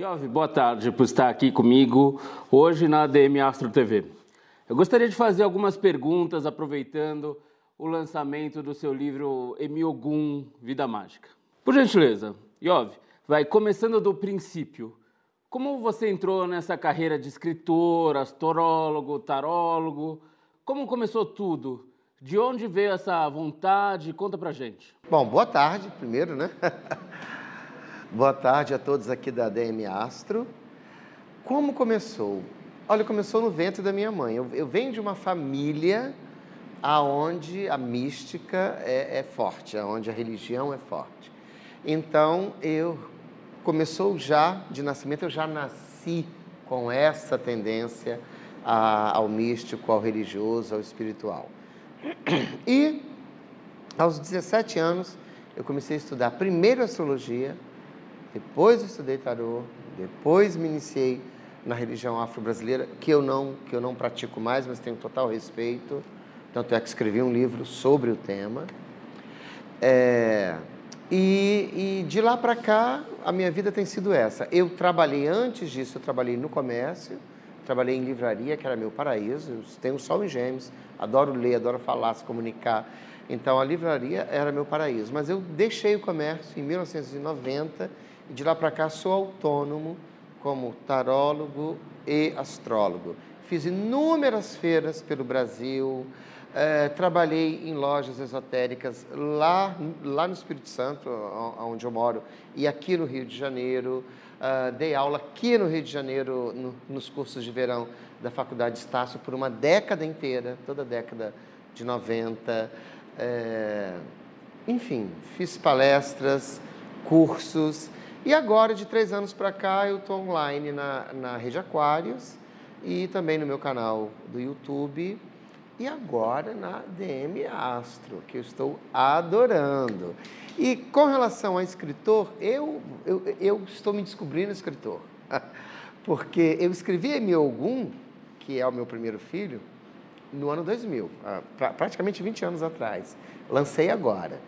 Iove, boa tarde por estar aqui comigo hoje na ADM Astro TV. Eu gostaria de fazer algumas perguntas aproveitando o lançamento do seu livro Emiogum Vida Mágica. Por gentileza, Iove, vai começando do princípio. Como você entrou nessa carreira de escritor, astrólogo, tarólogo? Como começou tudo? De onde veio essa vontade? Conta pra gente. Bom, boa tarde, primeiro, né? boa tarde a todos aqui da DM Astro. Como começou? Olha, começou no ventre da minha mãe. Eu, eu venho de uma família aonde a mística é, é forte, aonde a religião é forte. Então, eu começou já de nascimento, eu já nasci com essa tendência a, ao místico, ao religioso, ao espiritual. E aos 17 anos eu comecei a estudar primeiro astrologia, depois estudei tarô, depois me iniciei na religião afro-brasileira, que eu não que eu não pratico mais, mas tenho total respeito. Tanto é que escrevi um livro sobre o tema. É, e, e de lá para cá, a minha vida tem sido essa. Eu trabalhei antes disso, eu trabalhei no comércio, trabalhei em livraria, que era meu paraíso. Eu tenho sol em gêmeos, adoro ler, adoro falar, se comunicar. Então a livraria era meu paraíso. Mas eu deixei o comércio em 1990 e de lá para cá sou autônomo como tarólogo e astrólogo. Fiz inúmeras feiras pelo Brasil, é, trabalhei em lojas esotéricas lá, lá no Espírito Santo, onde eu moro, e aqui no Rio de Janeiro. Uh, dei aula aqui no Rio de Janeiro, no, nos cursos de verão da Faculdade Estácio, por uma década inteira, toda a década de 90. É, enfim, fiz palestras, cursos, e agora, de três anos para cá, eu estou online na, na Rede Aquários e também no meu canal do YouTube e agora na DM Astro, que eu estou adorando. E com relação a escritor, eu, eu, eu estou me descobrindo escritor. Porque eu escrevi Emi Ogum, que é o meu primeiro filho, no ano 2000, praticamente 20 anos atrás. Lancei agora.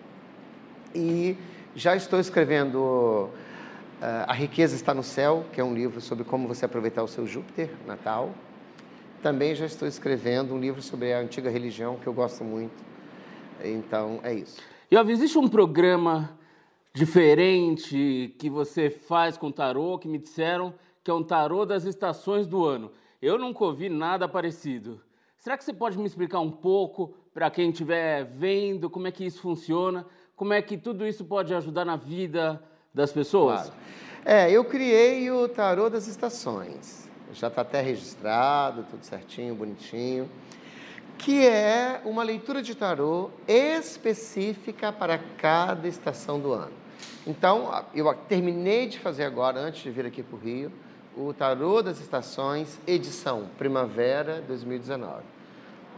E já estou escrevendo A Riqueza Está no Céu, que é um livro sobre como você aproveitar o seu Júpiter natal. Também já estou escrevendo um livro sobre a antiga religião, que eu gosto muito. Então, é isso. E existe um programa diferente que você faz com tarô, que me disseram que é um tarô das estações do ano. Eu nunca ouvi nada parecido. Será que você pode me explicar um pouco para quem estiver vendo como é que isso funciona? Como é que tudo isso pode ajudar na vida das pessoas? Claro. É, eu criei o tarô das estações já está até registrado, tudo certinho, bonitinho, que é uma leitura de tarô específica para cada estação do ano. Então, eu terminei de fazer agora, antes de vir aqui para o Rio, o Tarô das Estações, edição Primavera 2019.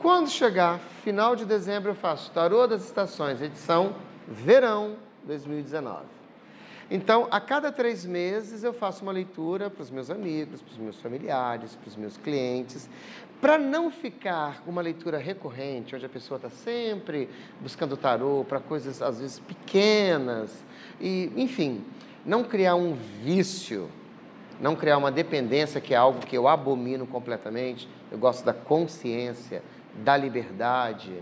Quando chegar final de dezembro, eu faço Tarô das Estações, edição Verão 2019. Então, a cada três meses, eu faço uma leitura para os meus amigos, para os meus familiares, para os meus clientes, para não ficar uma leitura recorrente, onde a pessoa está sempre buscando tarô para coisas, às vezes, pequenas, e, enfim, não criar um vício, não criar uma dependência, que é algo que eu abomino completamente. Eu gosto da consciência, da liberdade.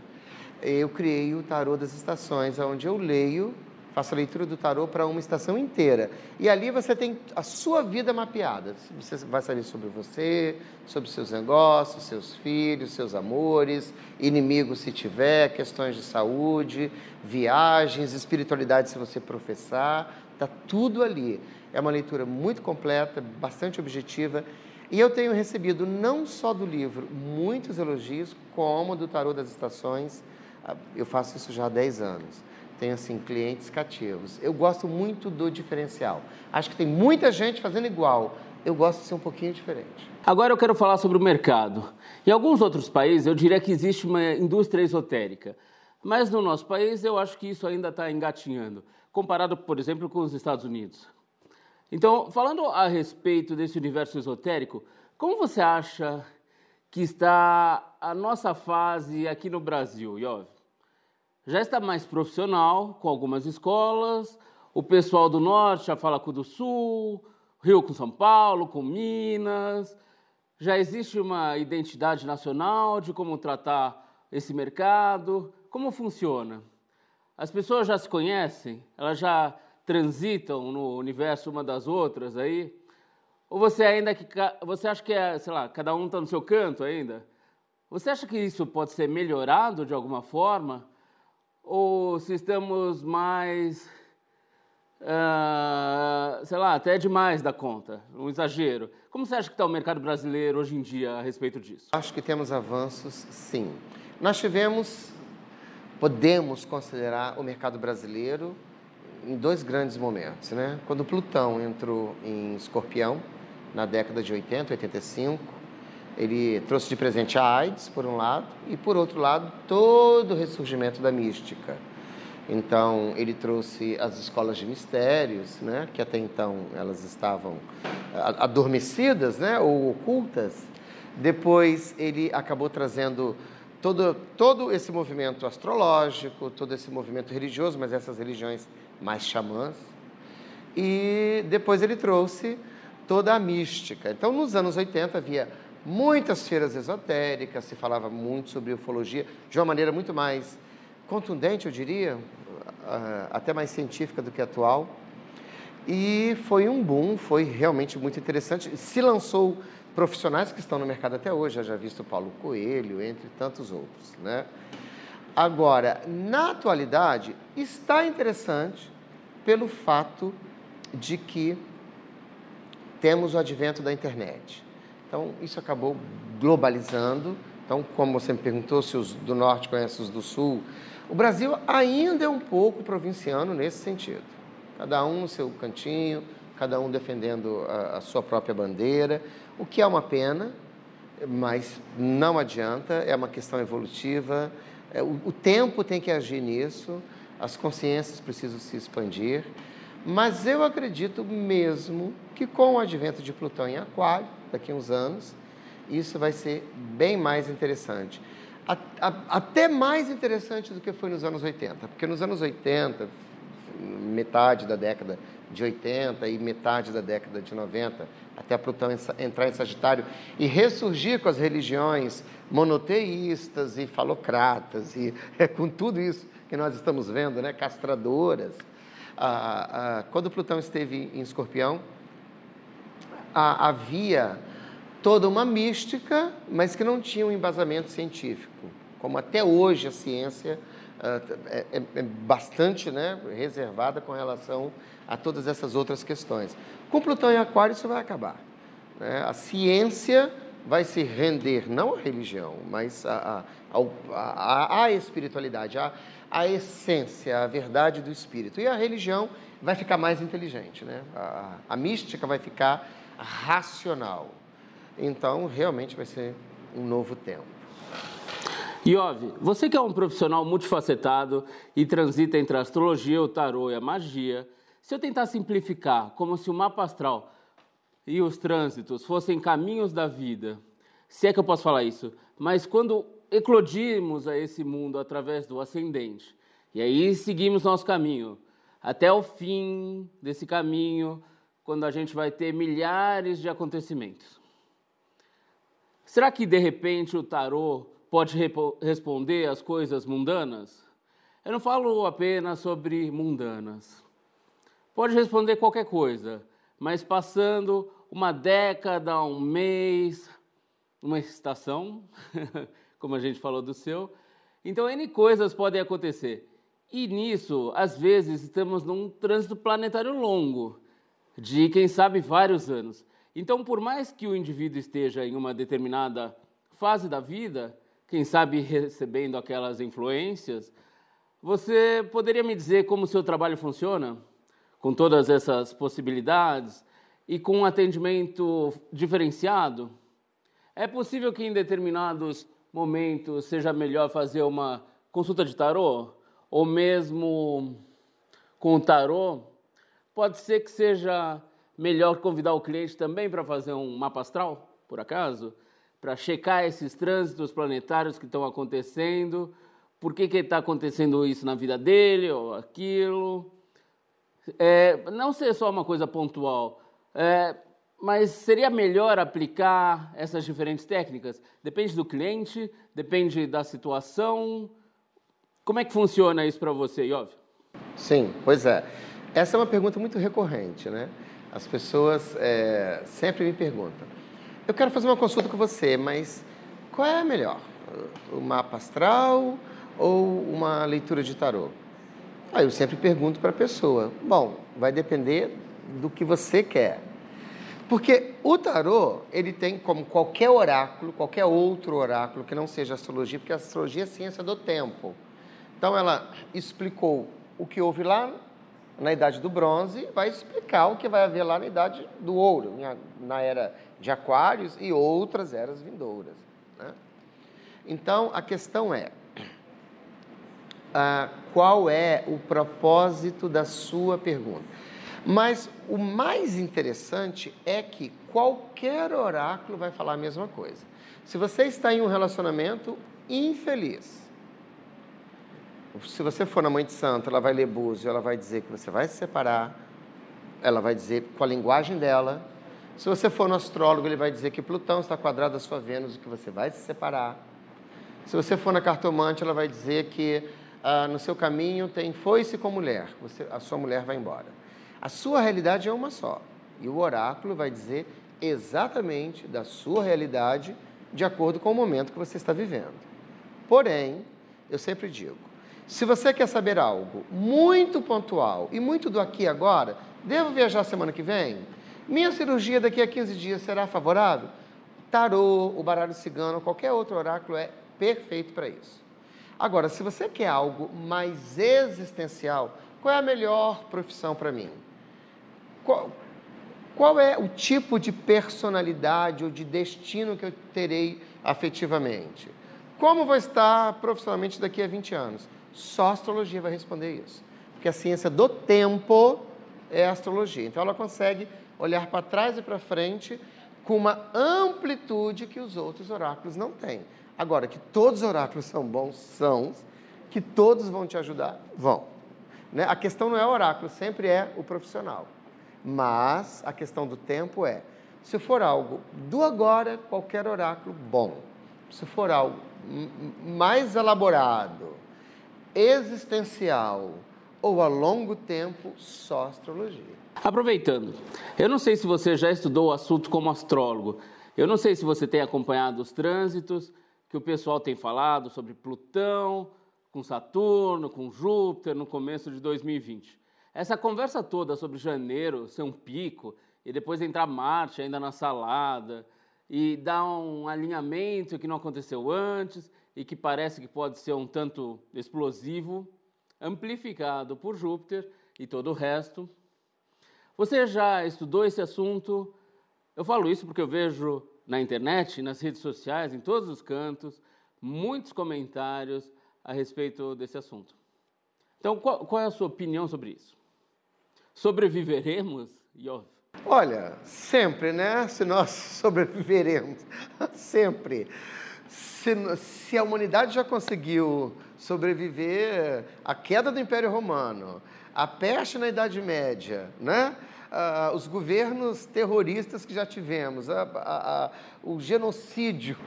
Eu criei o Tarô das Estações, onde eu leio Faça a leitura do tarô para uma estação inteira. E ali você tem a sua vida mapeada. Você vai saber sobre você, sobre seus negócios, seus filhos, seus amores, inimigos se tiver, questões de saúde, viagens, espiritualidade se você professar. Está tudo ali. É uma leitura muito completa, bastante objetiva. E eu tenho recebido não só do livro muitos elogios, como do Tarô das Estações. Ah, eu faço isso já há 10 anos tenho assim clientes cativos. Eu gosto muito do diferencial. Acho que tem muita gente fazendo igual. Eu gosto de ser um pouquinho diferente. Agora eu quero falar sobre o mercado. Em alguns outros países eu diria que existe uma indústria esotérica, mas no nosso país eu acho que isso ainda está engatinhando, comparado, por exemplo, com os Estados Unidos. Então, falando a respeito desse universo esotérico, como você acha que está a nossa fase aqui no Brasil, Iov? Já está mais profissional com algumas escolas. O pessoal do norte já fala com o do sul, Rio com São Paulo, com Minas? Já existe uma identidade nacional de como tratar esse mercado? Como funciona? As pessoas já se conhecem? Elas já transitam no universo uma das outras aí? Ou você ainda que você acha que é, sei lá, cada um está no seu canto ainda? Você acha que isso pode ser melhorado de alguma forma? Ou se estamos mais, uh, sei lá, até demais da conta, um exagero? Como você acha que está o mercado brasileiro hoje em dia a respeito disso? Acho que temos avanços, sim. Nós tivemos, podemos considerar o mercado brasileiro em dois grandes momentos, né? Quando Plutão entrou em Escorpião, na década de 80, 85, ele trouxe de presente a AIDS, por um lado, e por outro lado, todo o ressurgimento da mística. Então, ele trouxe as escolas de mistérios, né, que até então elas estavam adormecidas né, ou ocultas. Depois, ele acabou trazendo todo, todo esse movimento astrológico, todo esse movimento religioso, mas essas religiões mais xamãs. E depois ele trouxe toda a mística. Então, nos anos 80 havia muitas feiras esotéricas, se falava muito sobre ufologia, de uma maneira muito mais contundente, eu diria, ah, até mais científica do que atual. E foi um boom, foi realmente muito interessante. Se lançou profissionais que estão no mercado até hoje, já já visto Paulo Coelho, entre tantos outros, né? Agora, na atualidade, está interessante pelo fato de que temos o advento da internet. Então, isso acabou globalizando. Então, como você me perguntou se os do norte conhecem os do sul, o Brasil ainda é um pouco provinciano nesse sentido. Cada um no seu cantinho, cada um defendendo a, a sua própria bandeira, o que é uma pena, mas não adianta, é uma questão evolutiva. É, o, o tempo tem que agir nisso, as consciências precisam se expandir. Mas eu acredito mesmo que com o advento de Plutão em Aquário, daqui a uns anos, isso vai ser bem mais interessante. Até mais interessante do que foi nos anos 80, porque nos anos 80, metade da década de 80 e metade da década de 90, até Plutão entrar em Sagitário e ressurgir com as religiões monoteístas e falocratas, e é com tudo isso que nós estamos vendo, né, castradoras ah, ah, quando Plutão esteve em Escorpião, havia toda uma mística, mas que não tinha um embasamento científico, como até hoje a ciência é, é, é bastante né, reservada com relação a todas essas outras questões. Com Plutão em Aquário isso vai acabar. Né? A ciência vai se render não à religião, mas à, à, à espiritualidade, à, a essência, a verdade do espírito. E a religião vai ficar mais inteligente, né? A, a mística vai ficar racional. Então, realmente vai ser um novo tempo. Iove, você que é um profissional multifacetado e transita entre a astrologia, o tarô e a magia, se eu tentar simplificar como se o mapa astral e os trânsitos fossem caminhos da vida, se é que eu posso falar isso, mas quando eclodimos a esse mundo através do ascendente. E aí seguimos nosso caminho até o fim desse caminho, quando a gente vai ter milhares de acontecimentos. Será que de repente o tarô pode responder às coisas mundanas? Eu não falo apenas sobre mundanas. Pode responder qualquer coisa, mas passando uma década, um mês, uma estação, como a gente falou do seu. Então, N coisas podem acontecer. E nisso, às vezes, estamos num trânsito planetário longo, de quem sabe vários anos. Então, por mais que o indivíduo esteja em uma determinada fase da vida, quem sabe recebendo aquelas influências, você poderia me dizer como o seu trabalho funciona? Com todas essas possibilidades e com um atendimento diferenciado? É possível que em determinados momento seja melhor fazer uma consulta de tarô? Ou mesmo com o tarô? Pode ser que seja melhor convidar o cliente também para fazer um mapa astral, por acaso? Para checar esses trânsitos planetários que estão acontecendo, por que está acontecendo isso na vida dele ou aquilo. É, não ser só uma coisa pontual, É, mas seria melhor aplicar essas diferentes técnicas? Depende do cliente, depende da situação. Como é que funciona isso para você, Iov? Sim, pois é. Essa é uma pergunta muito recorrente, né? As pessoas é, sempre me perguntam: eu quero fazer uma consulta com você, mas qual é a melhor? O mapa astral ou uma leitura de tarô? Aí eu sempre pergunto para a pessoa: bom, vai depender do que você quer. Porque o tarô, ele tem como qualquer oráculo, qualquer outro oráculo que não seja astrologia, porque a astrologia é a ciência do tempo. Então ela explicou o que houve lá na idade do bronze, vai explicar o que vai haver lá na idade do ouro, na era de aquários e outras eras vindouras. Né? Então a questão é, ah, qual é o propósito da sua pergunta? Mas o mais interessante é que qualquer oráculo vai falar a mesma coisa. Se você está em um relacionamento infeliz, se você for na Mãe de Santo, ela vai ler Búzio, ela vai dizer que você vai se separar, ela vai dizer com a linguagem dela. Se você for no astrólogo, ele vai dizer que Plutão está quadrado a sua Vênus e que você vai se separar. Se você for na cartomante, ela vai dizer que ah, no seu caminho tem foice com mulher, você, a sua mulher vai embora. A sua realidade é uma só. E o oráculo vai dizer exatamente da sua realidade de acordo com o momento que você está vivendo. Porém, eu sempre digo, se você quer saber algo muito pontual e muito do aqui e agora, devo viajar semana que vem? Minha cirurgia daqui a 15 dias será favorável? Tarô, o baralho cigano, qualquer outro oráculo é perfeito para isso. Agora, se você quer algo mais existencial, qual é a melhor profissão para mim? Qual, qual é o tipo de personalidade ou de destino que eu terei afetivamente? Como vou estar profissionalmente daqui a 20 anos? Só a astrologia vai responder isso. Porque a ciência do tempo é a astrologia. Então ela consegue olhar para trás e para frente com uma amplitude que os outros oráculos não têm. Agora, que todos os oráculos são bons, são, que todos vão te ajudar, vão. Né? A questão não é o oráculo, sempre é o profissional. Mas a questão do tempo é: se for algo do agora, qualquer oráculo, bom. Se for algo mais elaborado, existencial ou a longo tempo, só astrologia. Aproveitando, eu não sei se você já estudou o assunto como astrólogo, eu não sei se você tem acompanhado os trânsitos que o pessoal tem falado sobre Plutão, com Saturno, com Júpiter no começo de 2020. Essa conversa toda sobre janeiro ser um pico e depois entrar Marte ainda na salada e dar um alinhamento que não aconteceu antes e que parece que pode ser um tanto explosivo, amplificado por Júpiter e todo o resto. Você já estudou esse assunto? Eu falo isso porque eu vejo na internet, nas redes sociais, em todos os cantos, muitos comentários a respeito desse assunto. Então, qual, qual é a sua opinião sobre isso? Sobreviveremos, Iov? Olha, sempre, né? Se nós sobreviveremos, sempre. Se, se, a humanidade já conseguiu sobreviver à queda do Império Romano, à peste na Idade Média, né? Ah, os governos terroristas que já tivemos, a, a, a, o genocídio,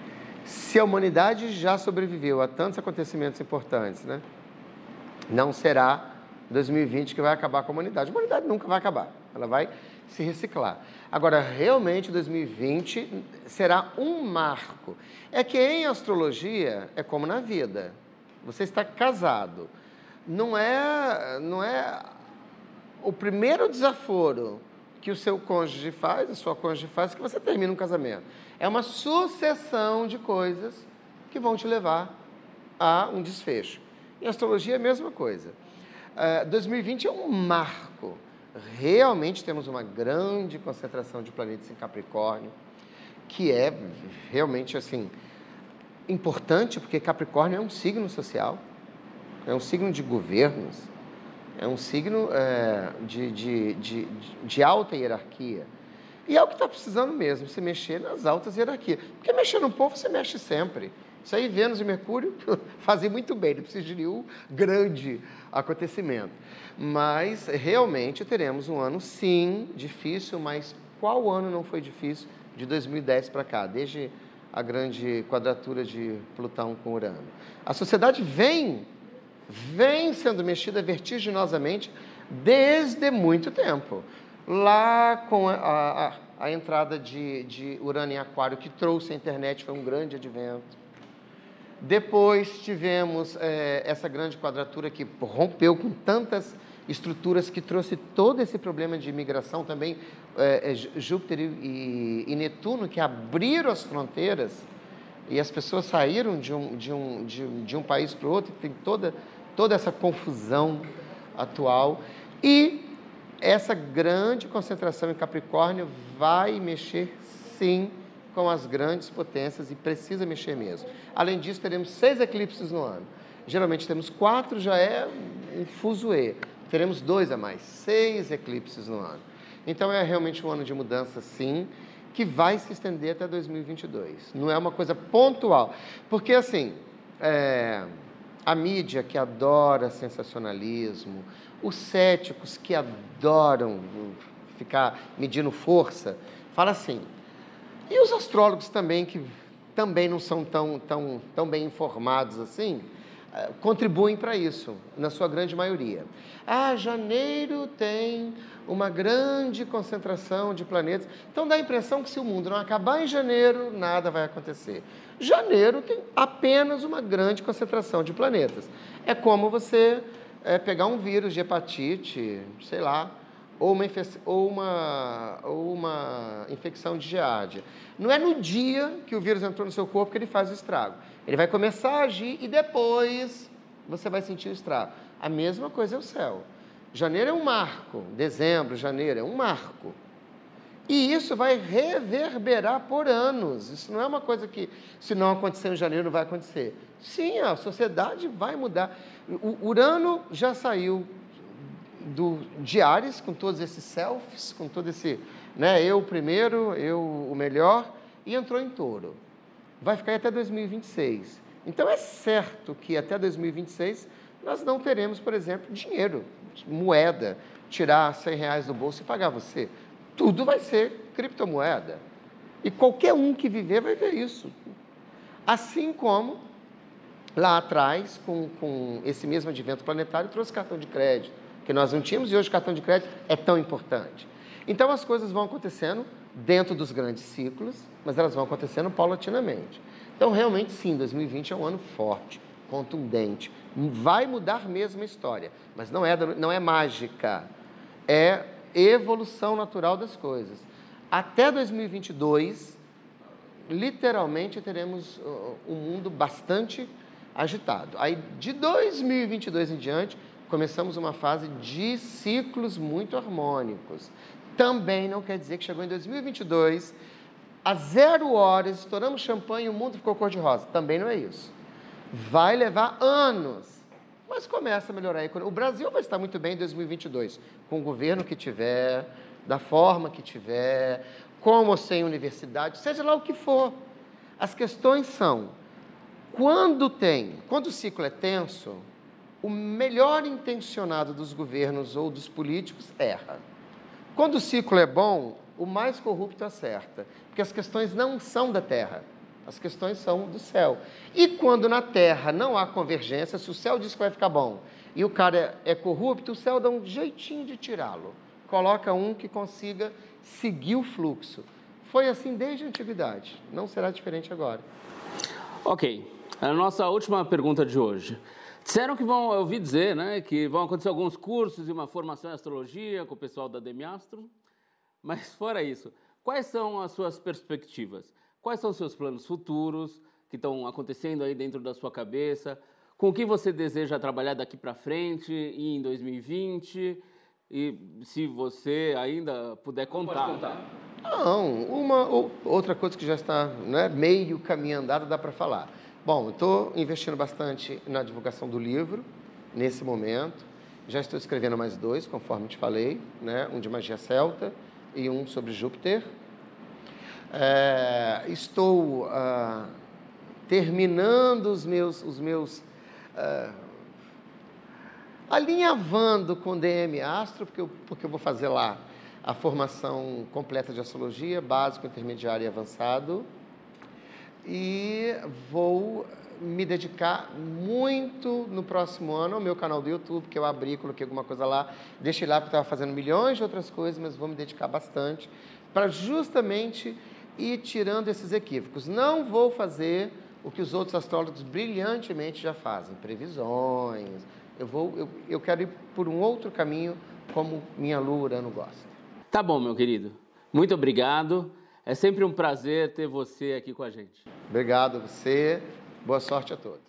se a humanidade já sobreviveu a tantos acontecimentos importantes, né? não será 2020 que vai acabar com a humanidade. A humanidade nunca vai acabar, ela vai se reciclar. Agora, realmente 2020 será um marco. É que em astrologia é como na vida. Você está casado. Não é, não é o primeiro desaforo que o seu cônjuge faz, a sua cônjuge faz, que você termina um casamento. É uma sucessão de coisas que vão te levar a um desfecho. Em astrologia é a mesma coisa. 2020 é um marco. Realmente temos uma grande concentração de planetas em Capricórnio, que é realmente assim importante, porque Capricórnio é um signo social, é um signo de governos, é um signo é, de, de, de, de alta hierarquia. E é o que está precisando mesmo, se mexer nas altas hierarquias. Porque mexer no povo, você mexe sempre. Isso aí, Vênus e Mercúrio fazem muito bem, não precisa de nenhum grande acontecimento. Mas realmente teremos um ano, sim, difícil, mas qual ano não foi difícil de 2010 para cá, desde a grande quadratura de Plutão com Urano. A sociedade vem, vem sendo mexida vertiginosamente desde muito tempo. Lá com a, a, a entrada de, de Urano em Aquário, que trouxe a internet, foi um grande advento. Depois tivemos é, essa grande quadratura que rompeu com tantas estruturas que trouxe todo esse problema de imigração também, é, é, Júpiter e, e, Netuno, que abriram as fronteiras e as pessoas saíram de um, de um, de, de um país para o outro, tem toda, toda essa confusão atual. E essa grande concentração em Capricórnio vai mexer, sim, com as grandes potências e precisa mexer mesmo. Além disso, teremos seis eclipses no ano. Geralmente temos quatro, já é um fuzuê teremos dois a mais, seis eclipses no ano. Então é realmente um ano de mudança, sim, que vai se estender até 2022. Não é uma coisa pontual, porque assim, é, a mídia que adora sensacionalismo, os céticos que adoram ficar medindo força, fala assim. E os astrólogos também que também não são tão, tão, tão bem informados assim, contribuem para isso, na sua grande maioria. Ah, janeiro tem uma grande concentração de planetas. Então dá a impressão que se o mundo não acabar em janeiro, nada vai acontecer. Janeiro tem apenas uma grande concentração de planetas. É como você é, pegar um vírus de hepatite, sei lá, ou uma, ou uma infecção de giardia. Não é no dia que o vírus entrou no seu corpo que ele faz o estrago. Ele vai começar a agir e depois você vai sentir o estrago. A mesma coisa é o céu. Janeiro é um marco, dezembro, janeiro é um marco. E isso vai reverberar por anos. Isso não é uma coisa que, se não acontecer em janeiro, não vai acontecer. Sim, a sociedade vai mudar. O Urano já saiu do, de Ares, com todos esses selfies, com todo esse, né, eu primeiro, eu o melhor, e entrou em touro. Vai ficar até 2026. Então é certo que até 2026 nós não teremos, por exemplo, dinheiro, moeda, tirar 100 reais do bolso e pagar você. Tudo vai ser criptomoeda. E qualquer um que viver vai ver isso. Assim como lá atrás, com, com esse mesmo advento planetário, trouxe cartão de crédito, que nós não tínhamos e hoje cartão de crédito é tão importante. Então as coisas vão acontecendo dentro dos grandes ciclos, mas elas vão acontecendo paulatinamente. Então realmente sim, 2020 é um ano forte, contundente, vai mudar mesmo a história, mas não é, não é mágica, é evolução natural das coisas. Até 2022, literalmente teremos uh, um mundo bastante agitado. Aí de 2022 em diante, começamos uma fase de ciclos muito harmônicos. Também não quer dizer que chegou em 2022, a zero horas, estouramos champanhe e o mundo ficou cor-de-rosa. Também não é isso. Vai levar anos, mas começa a melhorar a economia. O Brasil vai estar muito bem em 2022, com o governo que tiver, da forma que tiver, com ou sem universidade, seja lá o que for. As questões são, quando tem, quando o ciclo é tenso, o melhor intencionado dos governos ou dos políticos erra. Quando o ciclo é bom, o mais corrupto acerta, porque as questões não são da terra, as questões são do céu. E quando na terra não há convergência, se o céu diz que vai ficar bom e o cara é corrupto, o céu dá um jeitinho de tirá-lo. Coloca um que consiga seguir o fluxo. Foi assim desde a antiguidade, não será diferente agora. Ok, a nossa última pergunta de hoje. Disseram que vão, eu ouvi dizer, né, que vão acontecer alguns cursos e uma formação em astrologia com o pessoal da Demiastro. Mas fora isso, quais são as suas perspectivas? Quais são os seus planos futuros que estão acontecendo aí dentro da sua cabeça? Com o que você deseja trabalhar daqui para frente e em 2020? E se você ainda puder contar. contar. Não, uma outra coisa que já está né, meio caminho andado dá para falar. Bom, estou investindo bastante na divulgação do livro, nesse momento. Já estou escrevendo mais dois, conforme te falei, né? um de magia celta e um sobre Júpiter. É, estou ah, terminando os meus, os meus ah, alinhavando com DM Astro, porque eu, porque eu vou fazer lá a formação completa de astrologia, básico, intermediário e avançado. E vou me dedicar muito no próximo ano ao meu canal do YouTube, que eu abri, coloquei alguma coisa lá, deixei lá porque estava fazendo milhões de outras coisas, mas vou me dedicar bastante para justamente ir tirando esses equívocos. Não vou fazer o que os outros astrólogos brilhantemente já fazem, previsões. Eu vou, eu, eu quero ir por um outro caminho, como minha Lua Urano gosta. Tá bom, meu querido. Muito obrigado. É sempre um prazer ter você aqui com a gente. Obrigado a você. Boa sorte a todos.